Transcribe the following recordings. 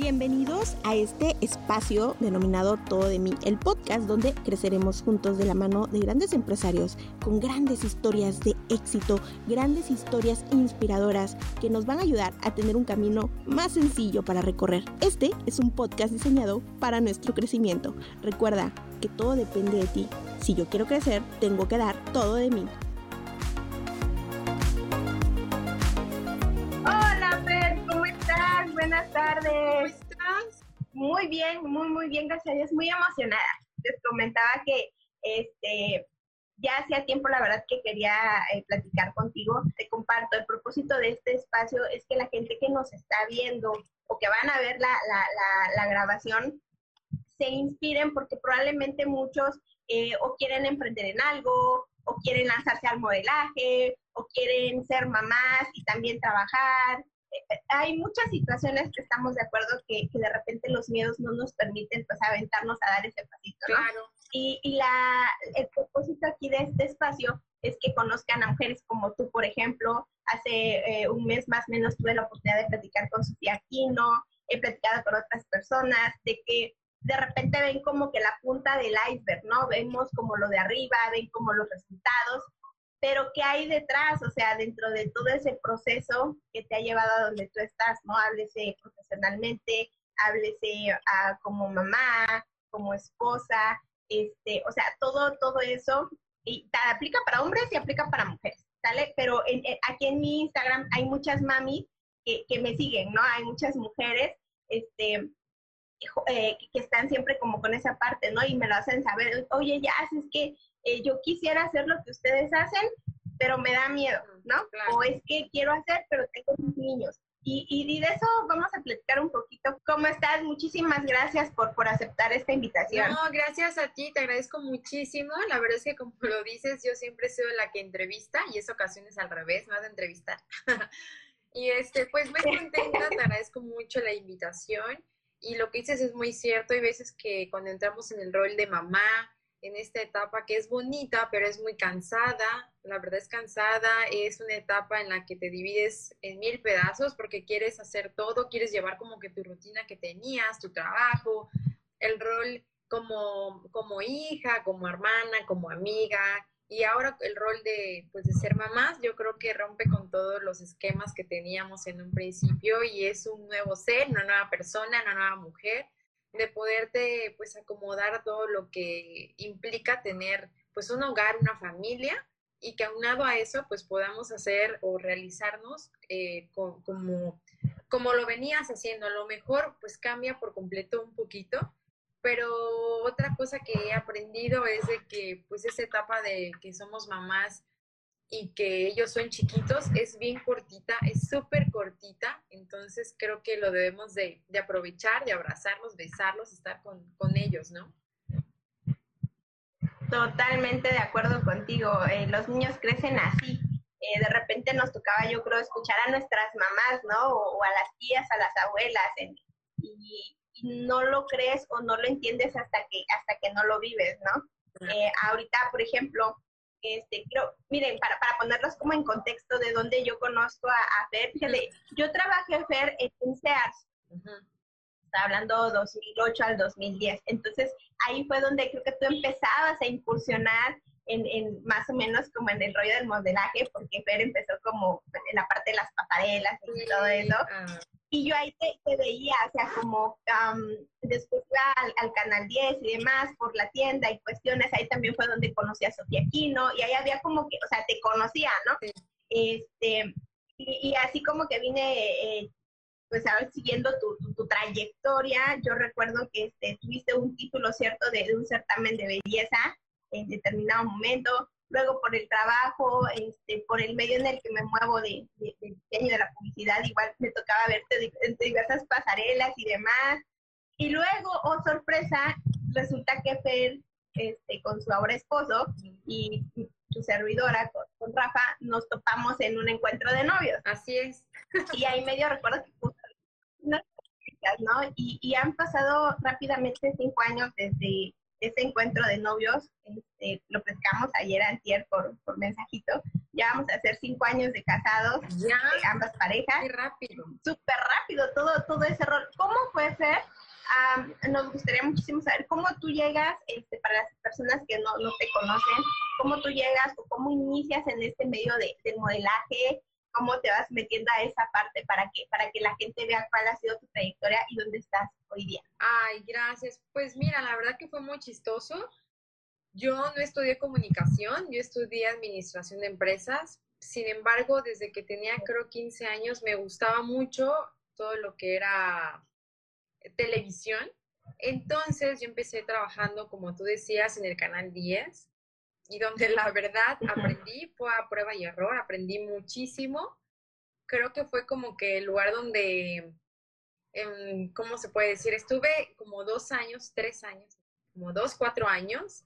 Bienvenidos a este espacio denominado Todo de mí, el podcast donde creceremos juntos de la mano de grandes empresarios con grandes historias de éxito, grandes historias inspiradoras que nos van a ayudar a tener un camino más sencillo para recorrer. Este es un podcast diseñado para nuestro crecimiento. Recuerda que todo depende de ti. Si yo quiero crecer, tengo que dar todo de mí. Muy bien, muy, muy bien, gracias a Dios, muy emocionada. Les comentaba que este, ya hacía tiempo, la verdad, que quería eh, platicar contigo. Te comparto, el propósito de este espacio es que la gente que nos está viendo o que van a ver la, la, la, grabación se inspiren porque probablemente muchos eh, o quieren emprender en algo o quieren lanzarse al modelaje o quieren ser mamás y también trabajar hay muchas situaciones que estamos de acuerdo que, de repente los miedos no nos permiten pues aventarnos a dar ese pasito, Claro. Y, y la, el propósito aquí de este espacio es que conozcan a mujeres como tú, por ejemplo. Hace eh, un mes más o menos tuve la oportunidad de platicar con Sofía Aquino, he platicado con otras personas, de que de repente ven como que la punta del iceberg, ¿no? Vemos como lo de arriba, ven como los resultados, pero ¿qué hay detrás? O sea, dentro de todo ese proceso que te ha llevado a donde tú estás, ¿no? Háblese profesionalmente, háblese ah, como mamá, como esposa, este, o sea, todo, todo eso, y aplica para hombres y aplica para mujeres, ¿sale? Pero aquí en mi Instagram hay muchas mami que, que me siguen, ¿no? Hay muchas mujeres, este, eh, que están siempre como con esa parte, ¿no? Y me lo hacen saber, oye, ya, es que eh, yo quisiera hacer lo que ustedes hacen, pero me da miedo, ¿no? O es que quiero hacer, pero tengo mis niños. Y, y, de eso vamos a platicar un poquito. ¿Cómo estás? Muchísimas gracias por, por aceptar esta invitación. No, gracias a ti, te agradezco muchísimo. La verdad es que como lo dices, yo siempre soy la que entrevista y es ocasiones al revés, más de entrevistar. y este, pues muy contenta, te agradezco mucho la invitación. Y lo que dices es muy cierto, hay veces que cuando entramos en el rol de mamá, en esta etapa que es bonita, pero es muy cansada. La verdad es cansada, es una etapa en la que te divides en mil pedazos porque quieres hacer todo, quieres llevar como que tu rutina que tenías, tu trabajo, el rol como, como hija, como hermana, como amiga. Y ahora el rol de, pues, de ser mamás, yo creo que rompe con todos los esquemas que teníamos en un principio y es un nuevo ser, una nueva persona, una nueva mujer de poderte pues acomodar todo lo que implica tener pues un hogar, una familia y que aunado a eso pues podamos hacer o realizarnos eh, como, como lo venías haciendo. A lo mejor pues cambia por completo un poquito, pero otra cosa que he aprendido es de que pues esa etapa de que somos mamás y que ellos son chiquitos, es bien cortita, es súper cortita, entonces creo que lo debemos de, aprovechar, de abrazarlos, besarlos, estar con, ellos, ¿no? Totalmente de acuerdo contigo, eh, los niños crecen así, eh, de repente nos tocaba yo creo escuchar a nuestras mamás, ¿no? O, a las tías, a las abuelas, y, no lo crees o no lo entiendes hasta que, hasta que no lo vives, ¿no? Eh, ahorita, por ejemplo, este, creo, miren, para, para ponerlos como en contexto de donde yo conozco a, Fer, fíjate, yo trabajé Fer en Sears, está hablando 2008 al 2010, entonces ahí fue donde creo que tú empezabas a incursionar en, en, más o menos como en el rollo del modelaje, porque Fer empezó como en la parte de las pasarelas y todo eso. Ah. Y yo ahí te, veía, o sea, como después iba al, Canal 10 y demás por la tienda y cuestiones, ahí también fue donde conocí a Sofía Aquino y ahí había como que, o sea, te conocía, ¿no? Este, y, así como que vine, eh, pues, a siguiendo tu, tu, trayectoria, yo recuerdo que este, tuviste un título, ¿cierto?, de, de un certamen de belleza en determinado momento, luego por el trabajo, este, por el medio en el que me muevo de, de, diseño de la publicidad, igual me tocaba verte en diversas pasarelas y demás. Y luego, oh sorpresa, resulta que Fer, este, con su ahora esposo y su servidora, con, Rafa, nos topamos en un encuentro de novios. Así es. Y ahí medio recuerdo que ¿no? Y, y han pasado rápidamente cinco años desde ese encuentro de novios, este, lo pescamos ayer antier por, por mensajito, ya vamos a hacer cinco años de casados, ya, eh, ambas parejas. Qué rápido. Súper rápido todo, todo ese rol. ¿Cómo fue ser? nos gustaría muchísimo saber cómo tú llegas, este, para las personas que no, no te conocen, cómo tú llegas o cómo inicias en este medio de, del modelaje, cómo te vas metiendo a esa parte para que, para que la gente vea cuál ha sido tu trayectoria y dónde estás hoy día. Ay, gracias. Pues mira, la verdad que fue muy chistoso. Yo no estudié comunicación, yo estudié administración de empresas. Sin embargo, desde que tenía creo 15 años me gustaba mucho todo lo que era televisión. Entonces yo empecé trabajando, como tú decías, en el canal 10 y donde la verdad aprendí, fue a prueba y error, aprendí muchísimo. Creo que fue como que el lugar donde, em, ¿cómo se puede decir? Estuve como dos años, tres años, como dos, cuatro años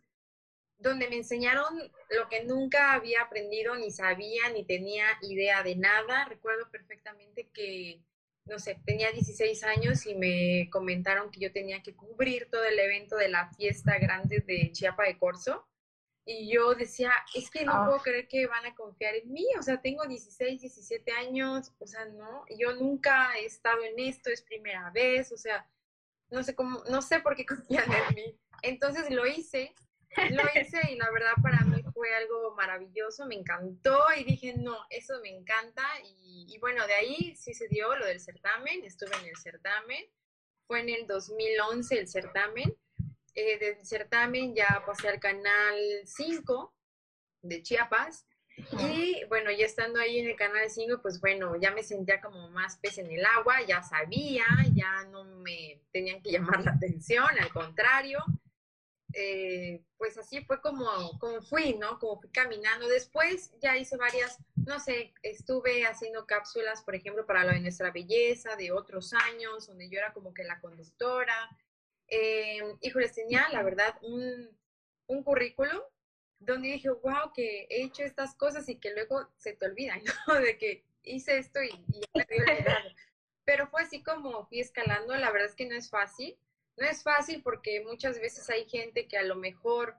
donde me enseñaron lo que nunca había aprendido, ni sabía, ni tenía idea de nada. Recuerdo perfectamente que, no sé, tenía 16 años y me comentaron que yo tenía que cubrir todo el evento de la fiesta grande de Chiapa de Corzo. Y yo decía, es que no ah. puedo creer que van a confiar en mí, o sea, tengo 16, 17 años, o sea, no, yo nunca he estado en esto, es primera vez, o sea, no sé cómo, no sé por qué confían en mí. Entonces lo hice lo hice y la verdad para mí fue algo maravilloso, me encantó y dije, no, eso me encanta. Y, bueno, de ahí sí se dio lo del certamen, estuve en el certamen, fue en el 2011 el certamen. Eh, del certamen ya pasé al canal 5 de Chiapas. Y bueno, ya estando ahí en el canal 5, pues bueno, ya me sentía como más pez en el agua, ya sabía, ya no me tenían que llamar la atención, al contrario, eh, pues así fue como, como fui, ¿no? Como fui caminando. Después ya hice varias, no sé, estuve haciendo cápsulas, por ejemplo, para lo de nuestra belleza, de otros años, donde yo era como que la conductora. Eh, híjoles, tenía, la verdad, un, un currículum donde dije, wow, que he hecho estas cosas y que luego se te olvidan, ¿no? De que hice esto y, y ya me había olvidado. Pero fue así como fui escalando, la verdad es que no es fácil no es fácil porque muchas veces hay gente que a lo mejor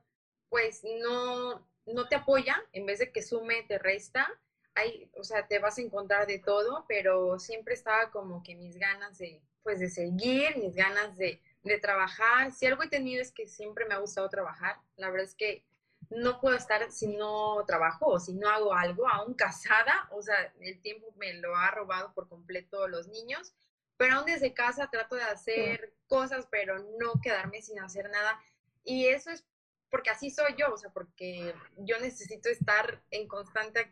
pues no, no te apoya, en vez de que sume, te resta. Hay, o sea, te vas a encontrar de todo, pero siempre estaba como que mis ganas de, pues, de seguir, mis ganas de, de trabajar. Si algo he tenido es que siempre me ha gustado trabajar. La verdad es que no puedo estar si no trabajo o si no hago algo, aún casada, o sea, el tiempo me lo ha robado por completo los niños, pero aún desde casa trato de hacer cosas, pero no quedarme sin hacer nada. Y eso es porque así soy yo, o sea, porque yo necesito estar en constante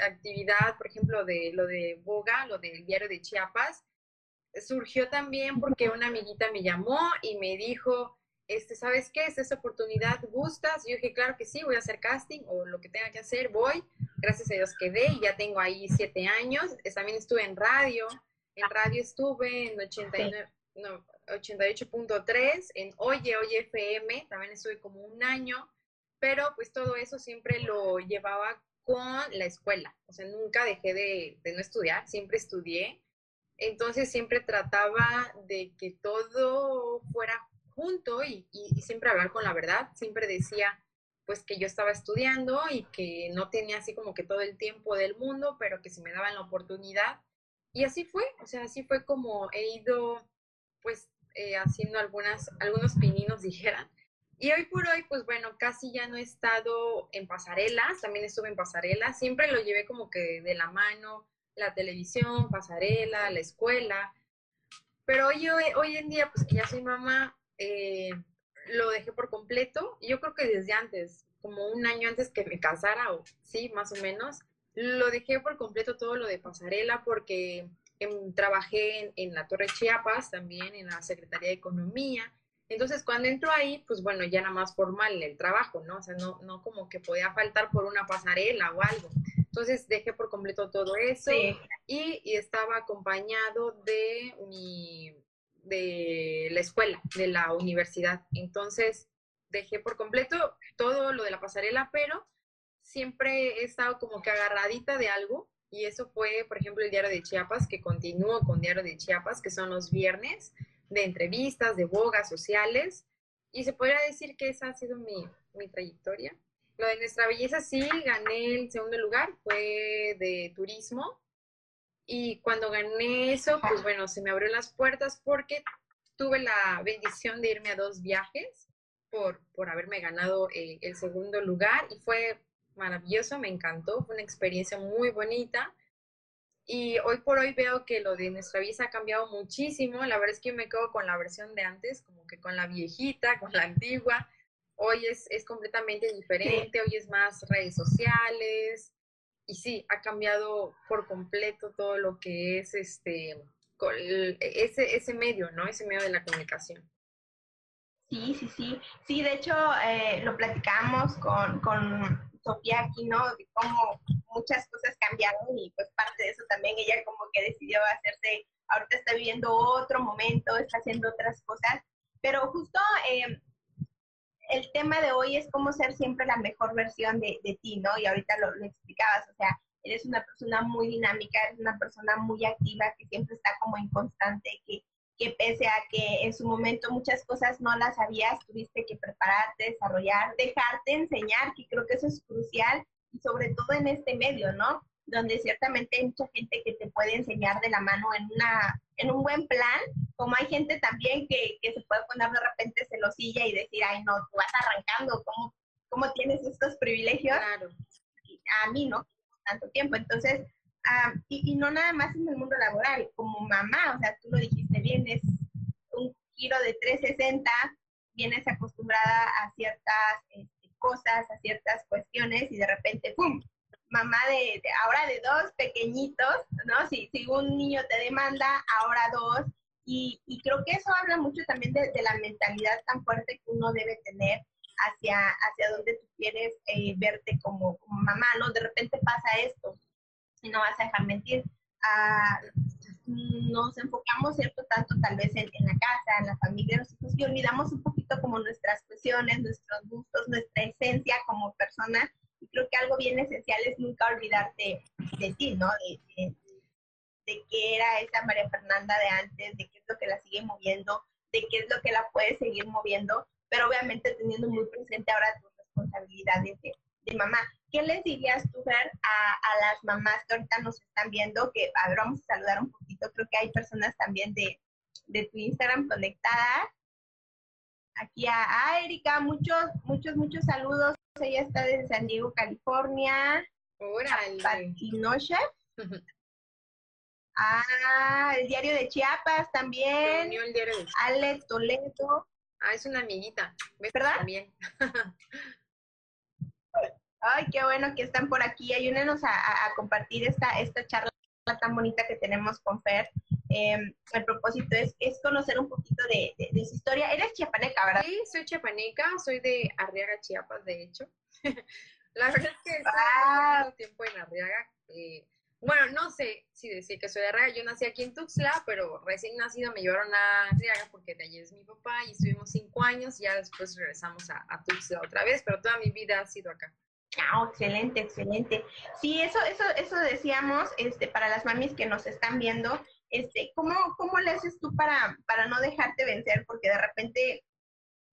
actividad, por ejemplo, de lo de Boga, lo del diario de Chiapas, surgió también porque una amiguita me llamó y me dijo, este, ¿sabes qué? ¿Es esa oportunidad? ¿Gustas? Y yo dije, claro que sí, voy a hacer casting o lo que tenga que hacer, voy. Gracias a Dios quedé y ya tengo ahí siete años. También estuve en radio, en radio estuve en 89, no, 88.3, en Oye, Oye FM, también estuve como un año, pero pues todo eso siempre lo llevaba con la escuela, o sea, nunca dejé de, de no estudiar, siempre estudié, entonces siempre trataba de que todo fuera junto y, y, siempre hablar con la verdad, siempre decía pues que yo estaba estudiando y que no tenía así como que todo el tiempo del mundo, pero que si me daban la oportunidad, y así fue, o sea, así fue como he ido, pues, eh, haciendo algunas, algunos pininos, dijeran. Y hoy por hoy, pues bueno, casi ya no he estado en pasarelas, también estuve en pasarelas, siempre lo llevé como que de la mano, la televisión, pasarela, la escuela. Pero hoy, hoy, en día, pues que ya soy mamá, eh, lo dejé por completo. Yo creo que desde antes, como un año antes que me casara, o sí, más o menos, lo dejé por completo todo lo de pasarela porque em, trabajé en, la Torre Chiapas, también en la Secretaría de Economía. Entonces, cuando entro ahí, pues bueno, ya nada más formal el trabajo, ¿no? O sea, no, no como que podía faltar por una pasarela o algo. Entonces, dejé por completo todo eso y, y, estaba acompañado de mi, de la escuela, de la universidad. Entonces, dejé por completo todo lo de la pasarela, pero siempre he estado como que agarradita de algo y eso fue, por ejemplo, el Diario de Chiapas, que continúo con Diario de Chiapas, que son los viernes de entrevistas, de bogas sociales, y se podría decir que esa ha sido mi, mi trayectoria. Lo de nuestra belleza sí, gané el segundo lugar, fue de turismo. Y cuando gané eso, pues bueno, se me abrió las puertas porque tuve la bendición de irme a dos viajes por, por haberme ganado eh, el segundo lugar y fue maravilloso, me encantó, fue una experiencia muy bonita. Y hoy por hoy veo que lo de nuestra vida ha cambiado muchísimo. La verdad es que yo me quedo con la versión de antes, como que con la viejita, con la antigua. Hoy es, es completamente diferente, hoy es más redes sociales. Y sí, ha cambiado por completo todo lo que es este, ese, ese medio, ¿no? Ese medio de la comunicación. Sí, sí, sí. Sí, de hecho, eh, lo platicamos con, con Sofía aquí, ¿no? De cómo muchas cosas cambiaron y pues parte de eso también ella como que decidió hacerse, ahorita está viviendo otro momento, está haciendo otras cosas, pero justo eh, el tema de hoy es cómo ser siempre la mejor versión de, ti, ¿no? Y ahorita lo, lo, explicabas, o sea, eres una persona muy dinámica, eres una persona muy activa, que siempre está como en constante, que que pese a que en su momento muchas cosas no las sabías, tuviste que prepararte, desarrollar, dejarte enseñar, que creo que eso es crucial, y sobre todo en este medio, ¿no? Donde ciertamente hay mucha gente que te puede enseñar de la mano en, una, en un buen plan, como hay gente también que, que se puede poner de repente celosilla y decir, ay, no, tú vas arrancando, ¿cómo, cómo tienes estos privilegios? Claro. A mí, ¿no? Tanto tiempo. Entonces, y, no nada más en el mundo laboral, como mamá, o sea, tú lo dijiste bien, es un giro de 360, vienes acostumbrada a ciertas este, cosas, a ciertas cuestiones y de repente, ¡pum! Mamá de, ahora de dos pequeñitos, ¿no? Si, si un niño te demanda, ahora dos. Y, y creo que eso habla mucho también de, la mentalidad tan fuerte que uno debe tener hacia, hacia donde tú quieres eh, verte como, mamá, ¿no? De repente pasa esto, y no vas a dejar mentir. Ah, nos enfocamos, ¿cierto? Tanto tal vez en, la casa, en la familia, los hijos, y olvidamos un poquito como nuestras cuestiones, nuestros gustos, nuestra esencia como persona. Y creo que algo bien esencial es nunca olvidarte de ti, ¿no? De, de, de qué era esa María Fernanda de antes, de qué es lo que la sigue moviendo, de qué es lo que la puede seguir moviendo, pero obviamente teniendo muy presente ahora tus responsabilidades de, de mamá. ¿Qué les dirías tú, Fer, a, las mamás que ahorita nos están viendo? Que, a ver, vamos a saludar un poquito. Creo que hay personas también de, tu Instagram conectadas. Aquí a, Erika, muchos, muchos, muchos saludos. Ella está desde San Diego, California. Órale. Patinoche. ah, el diario de Chiapas también. El diario de Ale Toledo. Ah, es una amiguita. ¿Verdad? También. Ay, qué bueno que están por aquí. Ayúdenos a, compartir esta, esta charla tan bonita que tenemos con Fer. Em, el propósito es, es, conocer un poquito de, su historia. Eres chiapaneca, ¿verdad? Sí, soy chiapaneca, soy de Arriaga, Chiapas, de hecho. La verdad es que estoy mucho tiempo en Arriaga. Eh, bueno, no sé si decir que soy de Arriaga. Yo nací aquí en Tuxtla, pero recién nacido me llevaron a Arriaga porque de allí es mi papá y estuvimos cinco años y ya después regresamos a, a Tuxtla otra vez, pero toda mi vida ha sido acá. Ah, excelente, excelente. Sí, eso, eso, eso decíamos, este, para las mamis que nos están viendo, este, ¿cómo, cómo le haces tú para, para no dejarte vencer? Porque de repente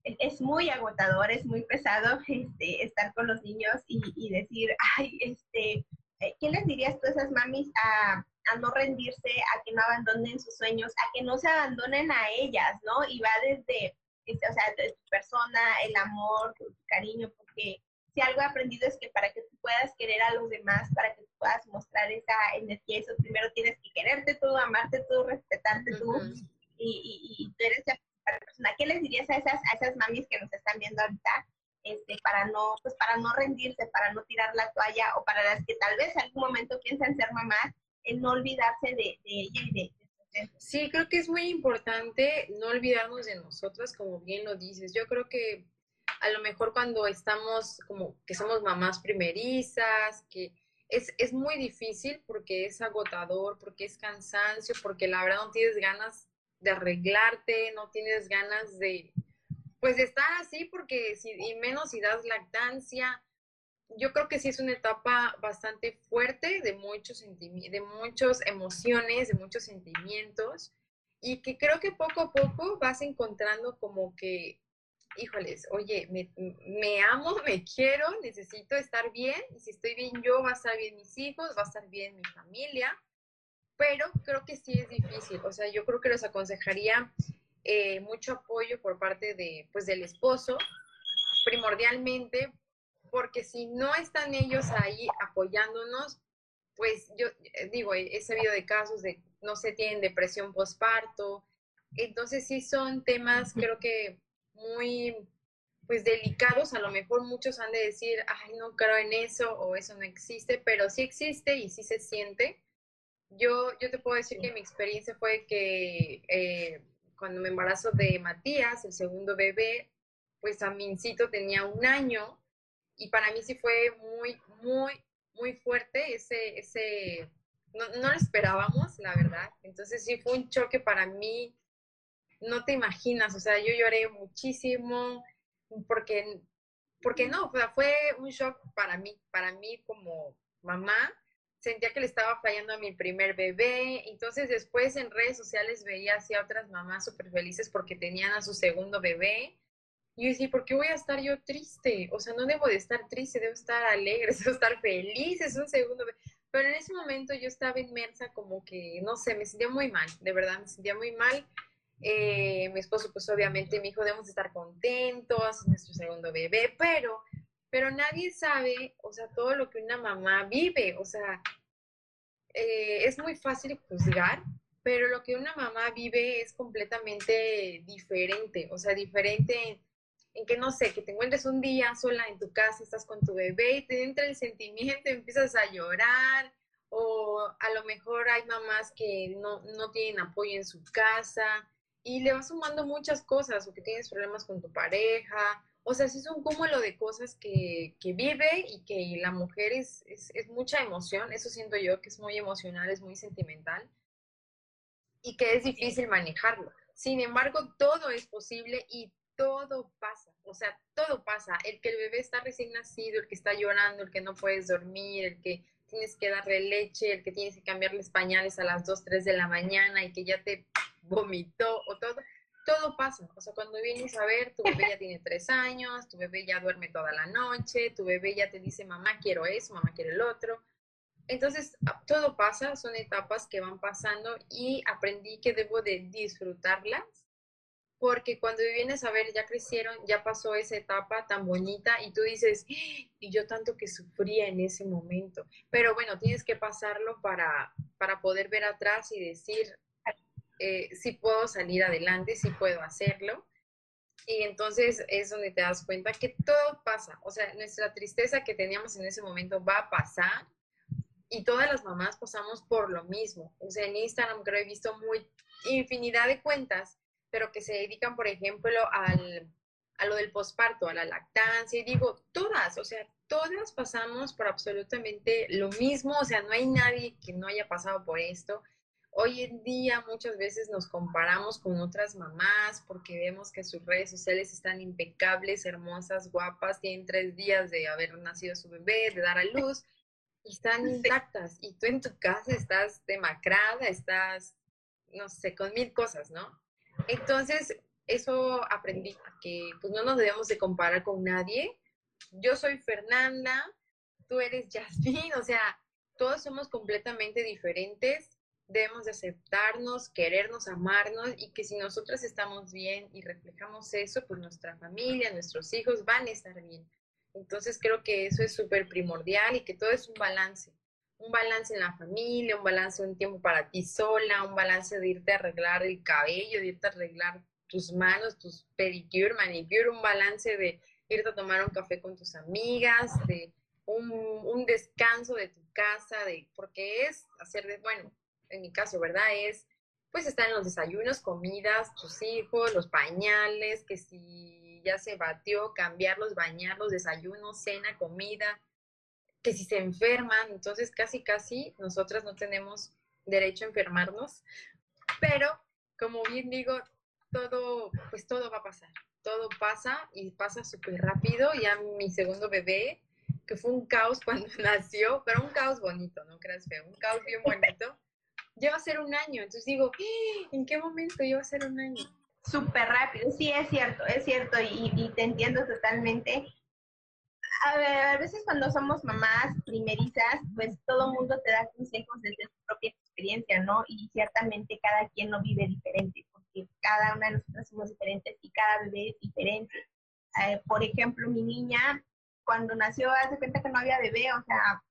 es muy agotador, es muy pesado este, estar con los niños y, y decir, ay, este, eh, ¿qué les dirías tú a esas mamis a, a, no rendirse, a que no abandonen sus sueños, a que no se abandonen a ellas, ¿no? Y va desde, este, o sea, de tu persona, el amor, tu cariño, porque si algo he aprendido es que para que tú puedas querer a los demás, para que tú puedas mostrar esa energía, eso primero tienes que quererte tú, amarte tú, respetarte tú, y, y, tú eres la persona. ¿Qué les dirías a esas, a esas mamis que nos están viendo ahorita? Este, para no, pues para no rendirse, para no tirar la toalla, o para las que tal vez en algún momento piensan ser mamás, el no olvidarse de, ella y de, de Sí, creo que es muy importante no olvidarnos de nosotras, como bien lo dices. Yo creo que a lo mejor cuando estamos como que somos mamás primerizas, que es, es muy difícil porque es agotador, porque es cansancio, porque la verdad no tienes ganas de arreglarte, no tienes ganas de, pues de estar así, porque y menos si das lactancia, yo creo que sí es una etapa bastante fuerte de muchos de muchas emociones, de muchos sentimientos, y que creo que poco a poco vas encontrando como que híjoles, oye, me, me, amo, me quiero, necesito estar bien, y si estoy bien yo, va a estar bien mis hijos, va a estar bien mi familia, pero creo que sí es difícil, o sea, yo creo que les aconsejaría eh, mucho apoyo por parte de, pues, del esposo, primordialmente, porque si no están ellos ahí apoyándonos, pues yo eh, digo, he sabido de casos de, no sé, tienen depresión postparto, entonces sí son temas, creo que muy, pues delicados, a lo mejor muchos han de decir, ay, no creo en eso o eso no existe, pero sí existe y sí se siente. Yo, yo te puedo decir que mi experiencia fue que eh, cuando me embarazo de Matías, el segundo bebé, pues a Mincito tenía un año y para mí sí fue muy, muy, muy fuerte ese, ese, no, no lo esperábamos, la verdad. Entonces sí fue un choque para mí no te imaginas, o sea, yo lloré muchísimo porque, porque no, fue un shock para mí, para mí como mamá, sentía que le estaba fallando a mi primer bebé, entonces después en redes sociales veía así a otras mamás súper felices porque tenían a su segundo bebé, y yo decía, ¿por qué voy a estar yo triste? O sea, no debo de estar triste, debo estar alegre, debo estar feliz, es un segundo bebé. Pero en ese momento yo estaba inmersa como que, no sé, me sentía muy mal, de verdad, me sentía muy mal eh, mi esposo, pues obviamente mi hijo, debemos estar contentos, es nuestro segundo bebé, pero, pero nadie sabe, o sea, todo lo que una mamá vive, o sea, eh, es muy fácil juzgar, pero lo que una mamá vive es completamente diferente, o sea, diferente en, que no sé, que te encuentres un día sola en tu casa, estás con tu bebé y te entra el sentimiento, empiezas a llorar, o a lo mejor hay mamás que no, no tienen apoyo en su casa, y le vas sumando muchas cosas, o que tienes problemas con tu pareja, o sea, sí es un cúmulo de cosas que, que vive y que la mujer es, es, es, mucha emoción, eso siento yo, que es muy emocional, es muy sentimental y que es difícil manejarlo. Sin embargo, todo es posible y todo pasa, o sea, todo pasa. El que el bebé está recién nacido, el que está llorando, el que no puedes dormir, el que tienes que darle leche, el que tienes que cambiarles pañales a las 2, 3 de la mañana y que ya te vomitó o todo, todo pasa. O sea, cuando vienes a ver, tu bebé ya tiene tres años, tu bebé ya duerme toda la noche, tu bebé ya te dice, mamá quiero eso, mamá quiero el otro. Entonces, todo pasa, son etapas que van pasando y aprendí que debo de disfrutarlas porque cuando vienes a ver, ya crecieron, ya pasó esa etapa tan bonita y tú dices, ¡Ah! y yo tanto que sufría en ese momento. Pero bueno, tienes que pasarlo para, para poder ver atrás y decir, eh, si puedo salir adelante, si puedo hacerlo. Y entonces es donde te das cuenta que todo pasa. O sea, nuestra tristeza que teníamos en ese momento va a pasar y todas las mamás pasamos por lo mismo. O sea, en Instagram creo he visto muy infinidad de cuentas, pero que se dedican, por ejemplo, al, a lo del posparto, a la lactancia. Y digo, todas, o sea, todas pasamos por absolutamente lo mismo. O sea, no hay nadie que no haya pasado por esto. Hoy en día muchas veces nos comparamos con otras mamás porque vemos que sus redes sociales están impecables, hermosas, guapas, tienen tres días de haber nacido su bebé, de dar a luz y están intactas. Y tú en tu casa estás demacrada, estás, no sé, con mil cosas, ¿no? Entonces, eso aprendí, que pues no nos debemos de comparar con nadie. Yo soy Fernanda, tú eres Jasmine, o sea, todos somos completamente diferentes debemos de aceptarnos, querernos, amarnos y que si nosotras estamos bien y reflejamos eso, pues nuestra familia, nuestros hijos van a estar bien. Entonces creo que eso es súper primordial y que todo es un balance. Un balance en la familia, un balance un tiempo para ti sola, un balance de irte a arreglar el cabello, de irte a arreglar tus manos, tus pedicure, manicure, un balance de irte a tomar un café con tus amigas, de un, un descanso de tu casa, de porque es hacer de, bueno, en mi caso, ¿verdad? Es, pues están los desayunos, comidas, tus hijos, los pañales, que si ya se batió, cambiarlos, bañarlos, desayunos, cena, comida, que si se enferman, entonces casi, casi nosotras no tenemos derecho a enfermarnos, pero como bien digo, todo, pues todo va a pasar, todo pasa y pasa súper rápido, ya mi segundo bebé, que fue un caos cuando nació, pero un caos bonito, no creas feo, un caos bien bonito ya va a ser un año. Entonces digo, ¡Ah! ¿en qué momento ya va a ser un año? súper rápido. Sí, es cierto, es cierto y, te entiendo totalmente. A, ver, a veces cuando somos mamás primerizas, pues todo mundo te da consejos desde su propia experiencia, ¿no? Y ciertamente cada quien lo vive diferente, porque cada una de nosotras somos diferentes y cada bebé es diferente. Eh, por ejemplo, mi niña, cuando nació, hace cuenta que no había bebé, o sea,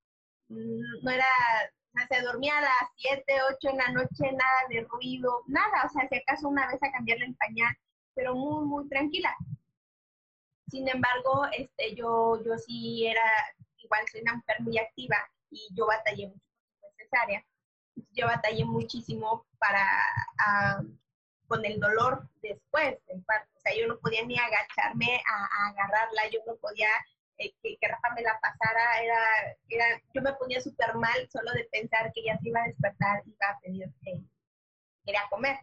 mm, no era se dormía a las 7, 8 en la noche, nada de ruido, nada, o sea, si acaso una vez a cambiarle el pañal, pero muy, muy tranquila. Sin embargo, este, yo, yo sí era, igual soy una mujer muy activa y yo batallé mucho con cesárea. Yo batallé muchísimo para, con el dolor después del parto. O sea, yo no podía ni agacharme a agarrarla, yo no podía eh, que, Rafa me la pasara, era, era yo me ponía súper mal solo de pensar que ella se iba a despertar y iba a pedir que quería comer.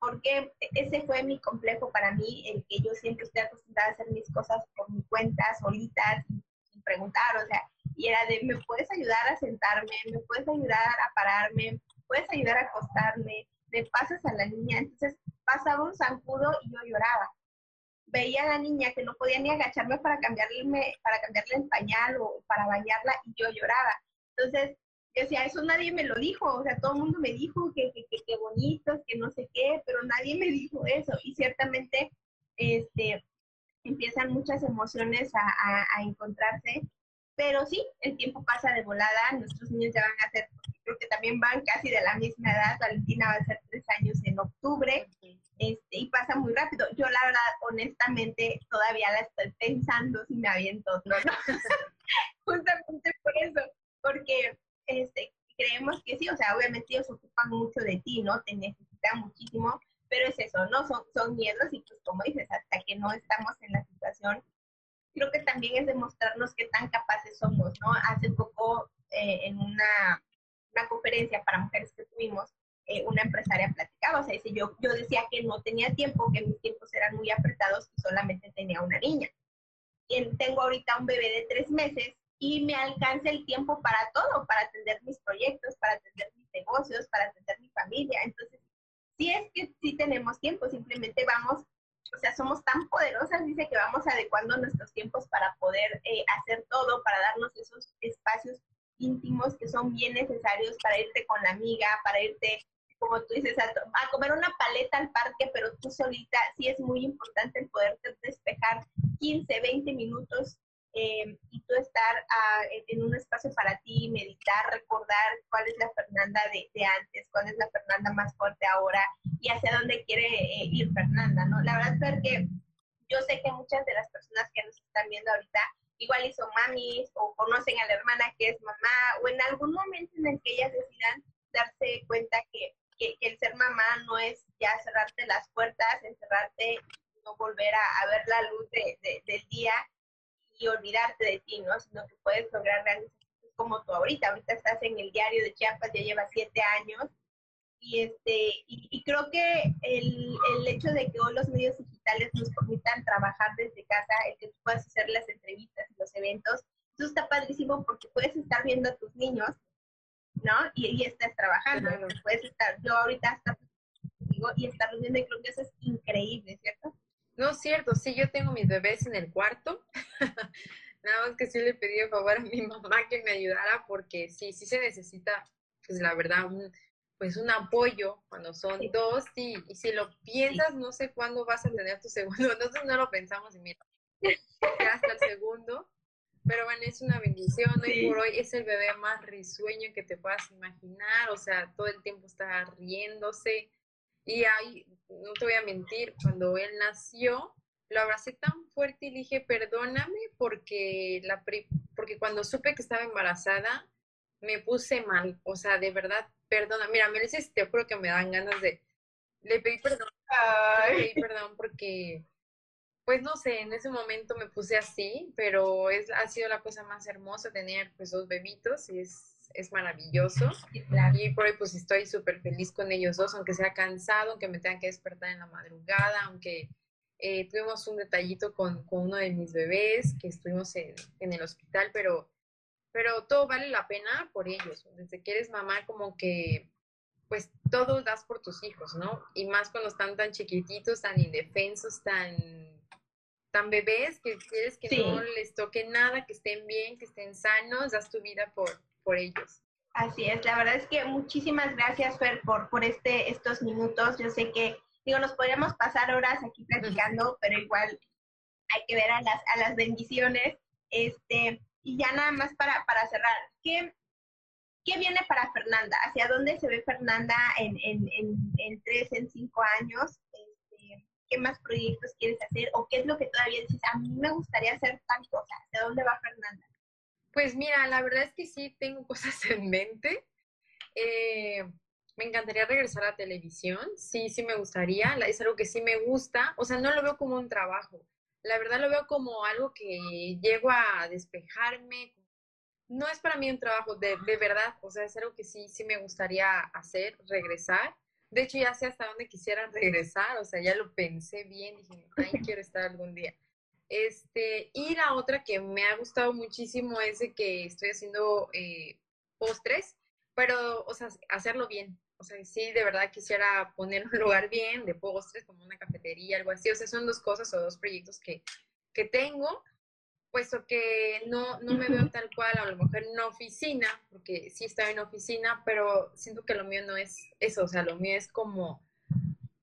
Porque ese fue mi complejo para mí, el que yo siempre estoy acostumbrada a hacer mis cosas por mi cuenta, solitas, sin preguntar, o sea, y era de, ¿me puedes ayudar a sentarme? ¿Me puedes ayudar a pararme? ¿Me puedes ayudar a acostarme? ¿Me pasas a la niña? Entonces pasaba un zancudo y yo lloraba veía a la niña que no podía ni agacharme para cambiarle, para cambiarle el pañal o para bañarla y yo lloraba. Entonces, yo decía, eso nadie me lo dijo, o sea, todo el mundo me dijo que, que, que, bonitos, que no sé qué, pero nadie me dijo eso. Y ciertamente, este, empiezan muchas emociones a, a, encontrarse, pero sí, el tiempo pasa de volada, nuestros niños ya van a ser, creo que también van casi de la misma edad, Valentina va a ser tres años en octubre, este, y pasa muy rápido. Yo la verdad, honestamente, todavía la estoy pensando si me aviento otro, ¿no? Justamente por eso, porque este, creemos que sí, o sea, obviamente ellos ocupan mucho de ti, ¿no? Te necesitan muchísimo, pero es eso, ¿no? Son, son miedos y pues como dices, hasta que no estamos en la situación, creo que también es demostrarnos qué tan capaces somos, ¿no? Hace poco eh, en una, una conferencia para mujeres que tuvimos, eh, una empresaria platicaba, o sea, dice, yo, yo decía que no tenía tiempo, que mis tiempos eran muy apretados y solamente tenía una niña. Y tengo ahorita un bebé de tres meses y me alcanza el tiempo para todo, para atender mis proyectos, para atender mis negocios, para atender mi familia. Entonces, sí es que sí tenemos tiempo, simplemente vamos, o sea, somos tan poderosas, dice que vamos adecuando nuestros tiempos para poder eh, hacer todo, para darnos esos espacios íntimos que son bien necesarios para irte con la amiga, para irte como tú dices, a, comer una paleta al parque, pero tú solita, sí es muy importante el poder despejar 15, 20 minutos eh, y tú estar ah, en un espacio para ti, meditar, recordar cuál es la Fernanda de, antes, cuál es la Fernanda más fuerte ahora y hacia dónde quiere eh, ir Fernanda, ¿no? La verdad es que yo sé que muchas de las personas que nos están viendo ahorita igual hizo mamis o conocen a la hermana que es mamá o en algún momento en el que ellas decidan darse cuenta que que, el ser mamá no es ya cerrarte las puertas, encerrarte y no volver a, ver la luz del día y olvidarte de ti, ¿no? Sino que puedes lograr grandes cosas como tú ahorita. Ahorita estás en el diario de Chiapas, ya llevas siete años. Y, este, y, creo que el, el, hecho de que hoy los medios digitales nos permitan trabajar desde casa, el que tú puedas hacer las entrevistas y los eventos, eso está padrísimo porque puedes estar viendo a tus niños ¿no? Y, estás trabajando, puedes estar, yo ahorita contigo y estar viendo y creo que eso es increíble, ¿cierto? No, cierto, sí, yo tengo mis bebés en el cuarto. Nada más que sí le pedí a favor a mi mamá que me ayudara porque sí, sí se necesita, pues la verdad, un, pues un apoyo cuando son dos, sí, y si lo piensas, no sé cuándo vas a tener tu segundo, nosotros no lo pensamos y mira, ya hasta el segundo, pero bueno, es una bendición. Hoy por hoy es el bebé más risueño que te puedas imaginar. O sea, todo el tiempo está riéndose. Y ahí, no te voy a mentir, cuando él nació, lo abracé tan fuerte y le dije, perdóname porque, la porque cuando supe que estaba embarazada, me puse mal. O sea, de verdad, perdona. Mira, me dices, te juro que me dan ganas de... Le pedí perdón. Le pedí perdón porque pues no sé, en ese momento me puse así, pero es, ha sido la cosa más hermosa tener pues dos bebitos y es, es maravilloso. Y por hoy pues estoy súper feliz con ellos dos, aunque sea cansado, aunque me tenga que despertar en la madrugada, aunque eh, tuvimos un detallito con, con, uno de mis bebés, que estuvimos en, en, el hospital, pero, pero todo vale la pena por ellos. Desde que eres mamá como que pues todo das por tus hijos, ¿no? Y más cuando están tan chiquititos, tan indefensos, tan, tan bebés, que quieres que no les toque nada, que estén bien, que estén sanos, das tu vida por, por ellos. Así es, la verdad es que muchísimas gracias, Fer, por, por este, estos minutos. Yo sé que, digo, nos podríamos pasar horas aquí platicando, pero igual hay que ver a las, a las bendiciones. Este, y ya nada más para, para cerrar, ¿qué, ¿qué viene para Fernanda? ¿Hacia dónde se ve Fernanda en, en, en, tres, en cinco años? Este, ¿Qué más proyectos quieres hacer? ¿O qué es lo que todavía dices? A mí me gustaría hacer tal cosa. ¿Hacia dónde va Fernanda? Pues mira, la verdad es que sí tengo cosas en mente. Eh, me encantaría regresar a la televisión. Sí, sí me gustaría. Es algo que sí me gusta. O sea, no lo veo como un trabajo. La verdad lo veo como algo que llego a despejarme, no es para mí un trabajo de, de, verdad, o sea, es algo que sí, sí me gustaría hacer, regresar. De hecho, ya sé hasta dónde quisiera regresar, o sea, ya lo pensé bien, dije, ahí quiero estar algún día. Este, y la otra que me ha gustado muchísimo es de que estoy haciendo eh, postres, pero, o sea, hacerlo bien. O sea, sí, de verdad quisiera poner un lugar bien de postres, como una cafetería, algo así. O sea, son dos cosas o dos proyectos que, que tengo puesto que no, no me veo tal cual, a lo mejor en una oficina, porque sí estoy en oficina, pero siento que lo mío no es eso, o sea, lo mío es como,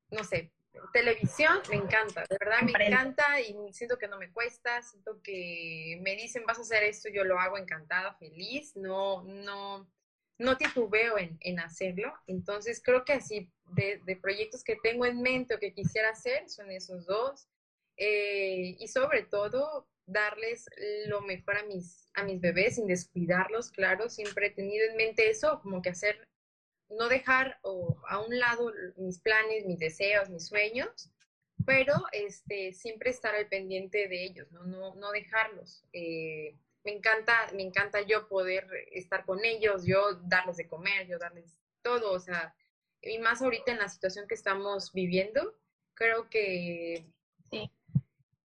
no sé, televisión me encanta, de verdad me encanta y siento que no me cuesta, siento que me dicen vas a hacer esto, yo lo hago encantada, feliz, no, no, no titubeo en, en hacerlo, entonces creo que así de, de, proyectos que tengo en mente o que quisiera hacer son esos dos. Eh, y sobre todo darles lo mejor a mis, a mis bebés sin descuidarlos, claro, siempre he tenido en mente eso, como que hacer, no dejar a un lado mis planes, mis deseos, mis sueños, pero este, siempre estar al pendiente de ellos, no, no, no dejarlos. Eh, me encanta, me encanta yo poder estar con ellos, yo darles de comer, yo darles todo, o sea, y más ahorita en la situación que estamos viviendo, creo que sí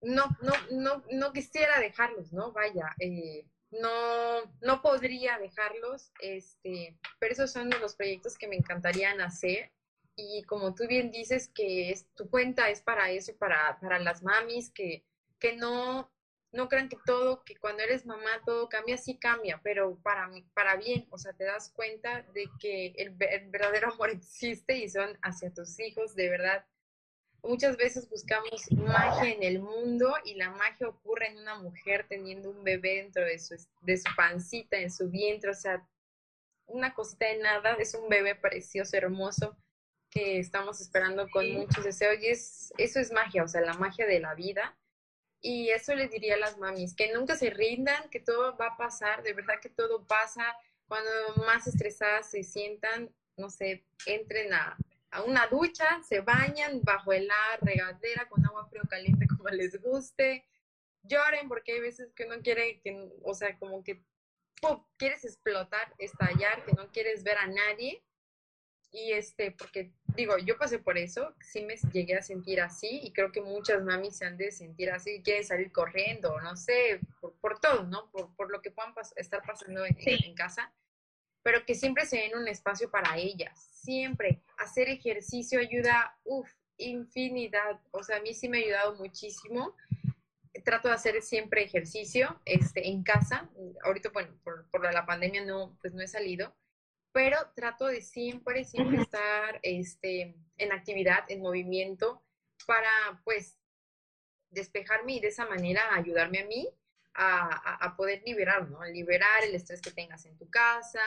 no, no, no, no quisiera dejarlos, ¿no? Vaya, eh, no, no podría dejarlos, este, pero esos son los proyectos que me encantarían hacer. Y como tú bien dices, que es, tu cuenta es para eso, para, para las mamis, que, que no, no crean que todo, que cuando eres mamá todo cambia, sí cambia, pero para, para bien, o sea, te das cuenta de que el, el verdadero amor existe y son hacia tus hijos, de verdad, Muchas veces buscamos magia en el mundo y la magia ocurre en una mujer teniendo un bebé dentro de su, de su pancita, en su vientre, o sea, una cosita de nada, es un bebé precioso, hermoso, que estamos esperando con muchos deseos y es, eso es magia, o sea, la magia de la vida. Y eso les diría a las mamis, que nunca se rindan, que todo va a pasar, de verdad que todo pasa. Cuando más estresadas se sientan, no sé, entren a, a una ducha, se bañan bajo el regadera con agua frío caliente como les guste, lloren porque hay veces que uno quiere que, o sea, como que quieres explotar, estallar, que no quieres ver a nadie. Y este, porque digo, yo pasé por eso, sí me llegué a sentir así y creo que muchas mamis se han de sentir así, quieren salir corriendo, no sé, por, todo, ¿no? Por, lo que puedan estar pasando en, en, casa, pero que siempre se den un espacio para ellas, siempre. Hacer ejercicio ayuda, uff, infinidad. O sea, a mí sí me ha ayudado muchísimo. Trato de hacer siempre ejercicio este, en casa. Ahorita, bueno, por, por la pandemia no, pues no he salido, pero trato de siempre, siempre estar este, en actividad, en movimiento, para pues despejarme y de esa manera ayudarme a mí a, a, poder liberar, ¿no? Liberar el estrés que tengas en tu casa,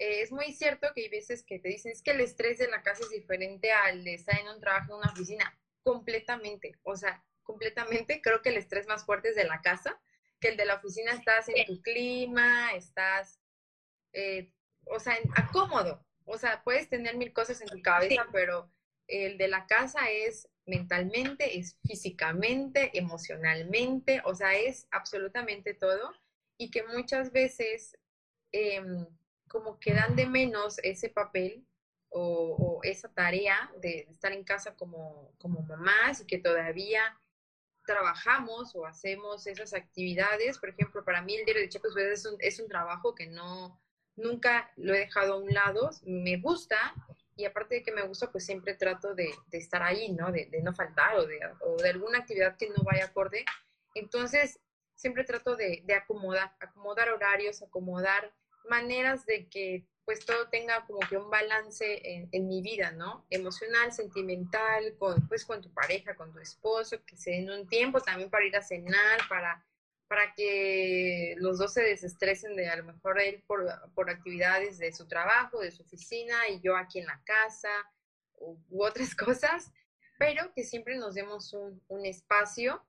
eh, es muy cierto que hay veces que te dicen es que el estrés de la casa es diferente al de estar en un trabajo en una oficina. Completamente. O sea, completamente. Creo que el estrés más fuerte es de la casa, que el de la oficina estás en tu clima, estás, eh, o sea, acómodo. O sea, puedes tener mil cosas en tu cabeza, pero el de la casa es mentalmente, es físicamente, emocionalmente, o sea, es absolutamente todo. Y que muchas veces em, como que dan de menos ese papel o, esa tarea de estar en casa como, como mamás y que todavía trabajamos o hacemos esas actividades. Por ejemplo, para mí el diario de Chicos es un, es un trabajo que no, nunca lo he dejado a un lado, me gusta y aparte de que me gusta, pues siempre trato de, estar ahí, ¿no? De, no faltar o de, o de alguna actividad que no vaya acorde. Entonces, siempre trato de, acomodar, acomodar horarios, acomodar maneras de que pues todo tenga como que un balance en, mi vida, ¿no? Emocional, sentimental, con, pues con tu pareja, con tu esposo, que se den un tiempo también para ir a cenar, para, para que los dos se desestresen de a lo mejor él por, por actividades de su trabajo, de su oficina y yo aquí en la casa u, otras cosas, pero que siempre nos demos un, un espacio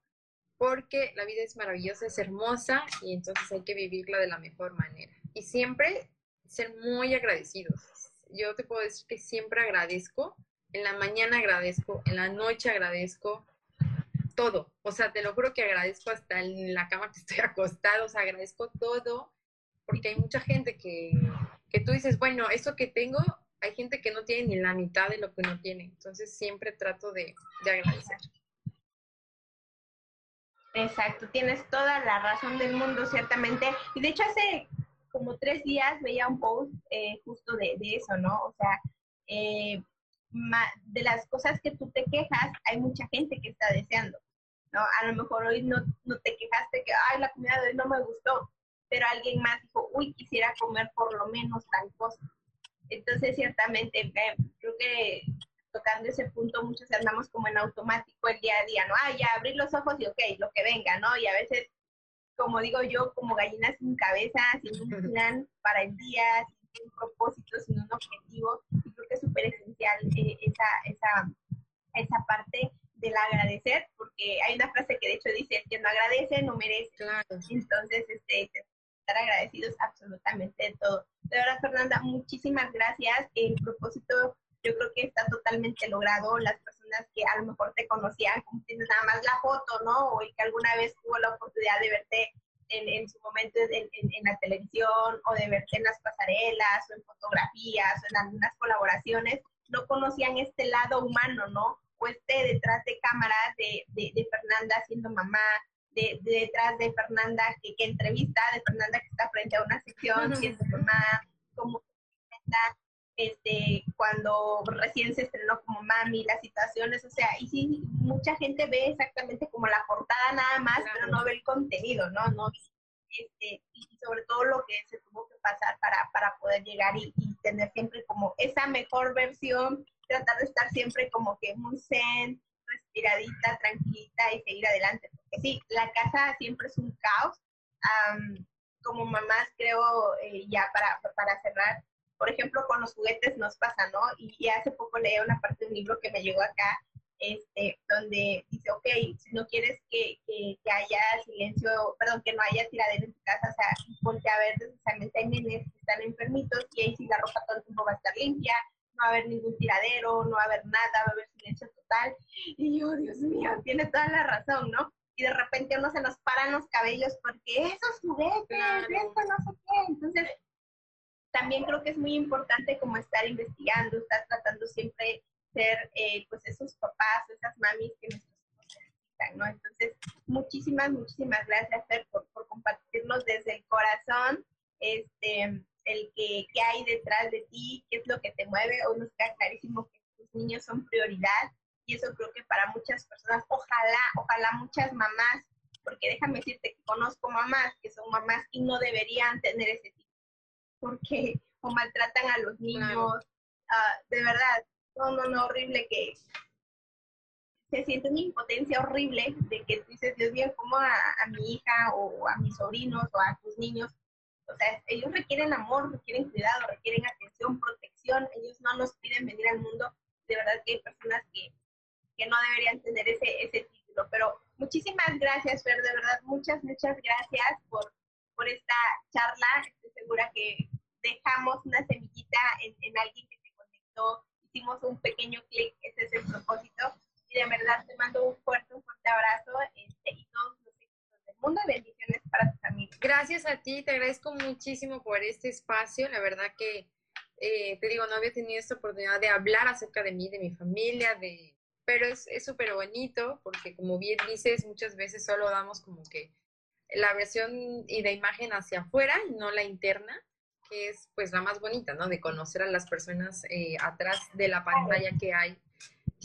porque la vida es maravillosa, es hermosa y entonces hay que vivirla de la mejor manera. Y siempre ser muy agradecidos. Yo te puedo decir que siempre agradezco, en la mañana agradezco, en la noche agradezco, todo. O sea, te lo juro que agradezco hasta en la cama que estoy acostado, o sea, agradezco todo, porque hay mucha gente que, que tú dices, bueno, eso que tengo, hay gente que no tiene ni la mitad de lo que uno tiene. Entonces siempre trato de, de agradecer. Exacto, tienes toda la razón del mundo, ciertamente. Y de hecho hace como tres días veía un post eh, justo de, eso, ¿no? O sea, eh, de las cosas que tú te quejas, hay mucha gente que está deseando, ¿no? A lo mejor hoy no, no te quejaste que, ay, la comida de hoy no me gustó, pero alguien más dijo, uy, quisiera comer por lo menos tal cosa. Entonces, ciertamente, creo que tocando ese punto, muchos andamos como en automático el día a día, ¿no? Ah, ya abrir los ojos y ok, lo que venga, ¿no? Y a veces como digo yo, como gallinas sin cabeza, sin un plan para el día, sin un propósito, sin un objetivo. Y creo que es súper esencial eh, esa, esa, esa parte del agradecer, porque hay una frase que de hecho dice, que no agradece no merece. Claro. Entonces, este, estar agradecidos absolutamente de todo. De verdad, Fernanda, muchísimas gracias. El propósito yo creo que está totalmente logrado. Las personas que a lo mejor te conocían, como tienes nada más la foto, ¿no? O el que alguna vez tuvo la oportunidad de verte en, en su momento en, en, la televisión o de verte en las pasarelas o en fotografías o en algunas colaboraciones, no conocían este lado humano, ¿no? O este detrás de cámaras de, de, Fernanda siendo mamá, de, detrás de Fernanda que, que, entrevista, de Fernanda que está frente a una sección siendo mamá, como este, cuando recién se estrenó como Mami, las situaciones, o sea, y sí, mucha gente ve exactamente como la portada nada más, pero no ve el contenido, ¿no? no este, y sobre todo lo que se tuvo que pasar para, para poder llegar y, tener siempre como esa mejor versión, tratar de estar siempre como que muy zen, respiradita, tranquilita y seguir adelante. Porque sí, la casa siempre es un caos. como mamás, creo, eh, ya para, para cerrar, por ejemplo, con los juguetes nos pasa, ¿no? Y, hace poco leí una parte de un libro que me llegó acá, este, donde dice, ok, si no quieres que, que, haya silencio, perdón, que no haya tiradero en tu casa, o sea, ponte a ver, precisamente hay nenes que están enfermitos y ahí sí la ropa todo el tiempo va a estar limpia, no va a haber ningún tiradero, no va a haber nada, va a haber silencio total. Y yo, Dios mío, tiene toda la razón, ¿no? Y de repente uno se nos paran los cabellos porque esos juguetes, esto no sé qué. Entonces, también creo que es muy importante como estar investigando, estar tratando siempre ser eh, pues esos papás, esas mamis que nuestros hijos necesitan, ¿no? Entonces, muchísimas, muchísimas gracias, Fer, por, por compartirnos desde el corazón, este, el que, que, hay detrás de ti, qué es lo que te mueve. Hoy nos queda clarísimo que tus niños son prioridad y eso creo que para muchas personas, ojalá, ojalá muchas mamás, porque déjame decirte que conozco mamás que son mamás y no deberían tener ese porque o maltratan a los niños, ah, de verdad, no, no, no, horrible que se siente una impotencia horrible de que dices, Dios mío, ¿cómo a, mi hija o a mis sobrinos o a tus niños? O sea, ellos requieren amor, requieren cuidado, requieren atención, protección, ellos no nos piden venir al mundo. De verdad que hay personas que, que no deberían tener ese, ese título. Pero muchísimas gracias, Fer, de verdad, muchas, muchas gracias por, por esta charla. Estoy segura que dejamos una semillita en, alguien que se conectó, hicimos un pequeño clic, ese es el propósito. Y de verdad te mando un fuerte, un fuerte abrazo este, y todos los éxitos del mundo. Bendiciones para tu familia. Gracias a ti, te agradezco muchísimo por este espacio. La verdad que, eh, te digo, no había tenido esta oportunidad de hablar acerca de mí, de mi familia, de pero es súper bonito porque como bien dices, muchas veces solo damos como que la versión y de imagen hacia afuera y no la interna que es pues la más bonita, ¿no? De conocer a las personas eh, atrás de la pantalla que hay.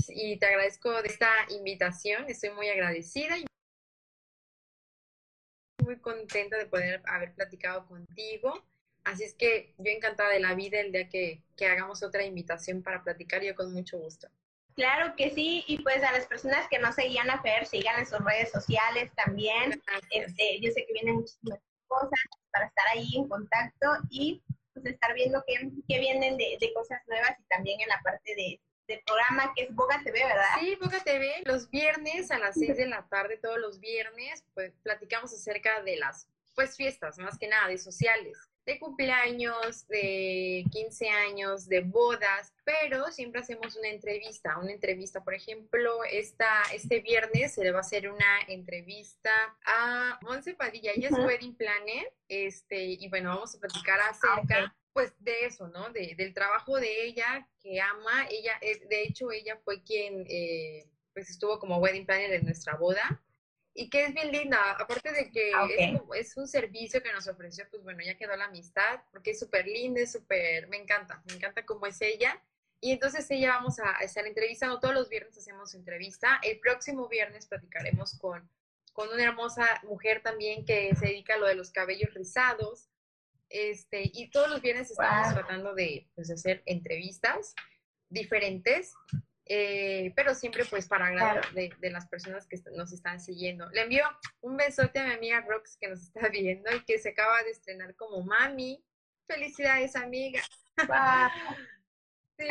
Y te agradezco de esta invitación, estoy muy agradecida y muy contenta de poder haber platicado contigo. Así es que yo encantada de la vida el día que, que hagamos otra invitación para platicar, yo con mucho gusto. Claro que sí, y pues a las personas que no seguían a Fer, sigan en sus redes sociales también. Este, yo sé que vienen muchísimas cosas para estar ahí en contacto y pues estar viendo qué, qué vienen de, de, cosas nuevas y también en la parte de, de programa que es Boga TV, ¿verdad? Sí, Boga TV, los viernes a las 6 de la tarde, todos los viernes, pues platicamos acerca de las pues fiestas, más que nada, de sociales de cumpleaños, de 15 años, de bodas, pero siempre hacemos una entrevista, una entrevista, por ejemplo, esta, este viernes se le va a hacer una entrevista a Monse Padilla, ella es wedding planner, este, y bueno, vamos a platicar acerca ah, pues de eso, ¿no? De, del trabajo de ella, que ama, ella, de hecho, ella fue quien, eh, pues estuvo como wedding planner en nuestra boda, y que es bien linda, aparte de que ah, es, un servicio que nos ofreció, pues bueno, ya quedó la amistad, porque es súper linda, es súper, me encanta, me encanta cómo es ella. Y entonces ella vamos a estar entrevistando, todos los viernes hacemos entrevista. El próximo viernes platicaremos con, con una hermosa mujer también que se dedica a lo de los cabellos rizados. Este, y todos los viernes estamos tratando de, pues, hacer entrevistas diferentes eh, pero siempre pues para agradar de, las personas que nos están siguiendo. Le envío un besote a mi amiga Rox que nos está viendo y que se acaba de estrenar como mami. Felicidades, amiga. sí,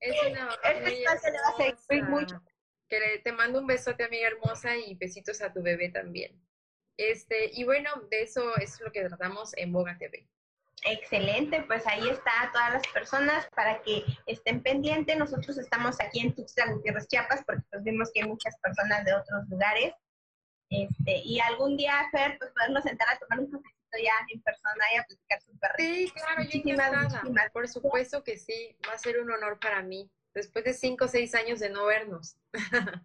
es una... Este mucho. Que te mando un besote, amiga hermosa, y besitos a tu bebé también. Este, y bueno, de eso es lo que tratamos en Boga TV. Excelente, pues ahí está a todas las personas para que estén pendientes. Nosotros estamos aquí en Tuxtla Gutiérrez, Chiapas, porque pues vimos que hay muchas personas de otros lugares. Este, y algún día, Fer, pues podernos sentar a tomar un cafecito ya en persona y a platicar súper Sí, claro, muchísimas, muchísimas. Por supuesto que sí, va a ser un honor para mí, después de cinco o seis años de no vernos.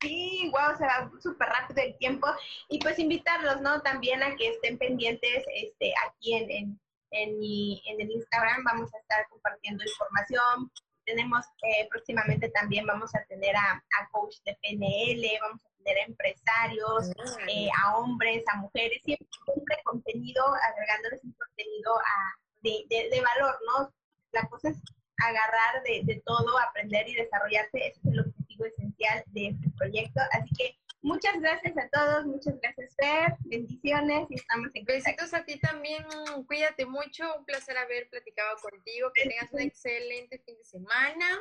Sí, wow, se va súper rápido el tiempo. Y pues invitarlos, ¿no? También a que estén pendientes este, aquí en, en, en, mi, en el Instagram. Vamos a estar compartiendo información. Tenemos eh, próximamente también, vamos a tener a, a, coach de PNL, vamos a tener a empresarios, eh, a hombres, a mujeres, siempre, siempre contenido, agregándoles un contenido a, de, de, de valor, ¿no? La cosa es agarrar de, de, todo, aprender y desarrollarse. Eso es lo que esencial de este proyecto. Así que muchas gracias a todos, muchas gracias Fer, bendiciones y estamos en Besitos a ti también, cuídate mucho, un placer haber platicado contigo, que tengas un excelente fin de semana.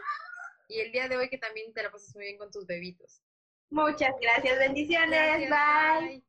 Y el día de hoy que también te la pases muy bien con tus bebitos. Muchas gracias, bendiciones, bye.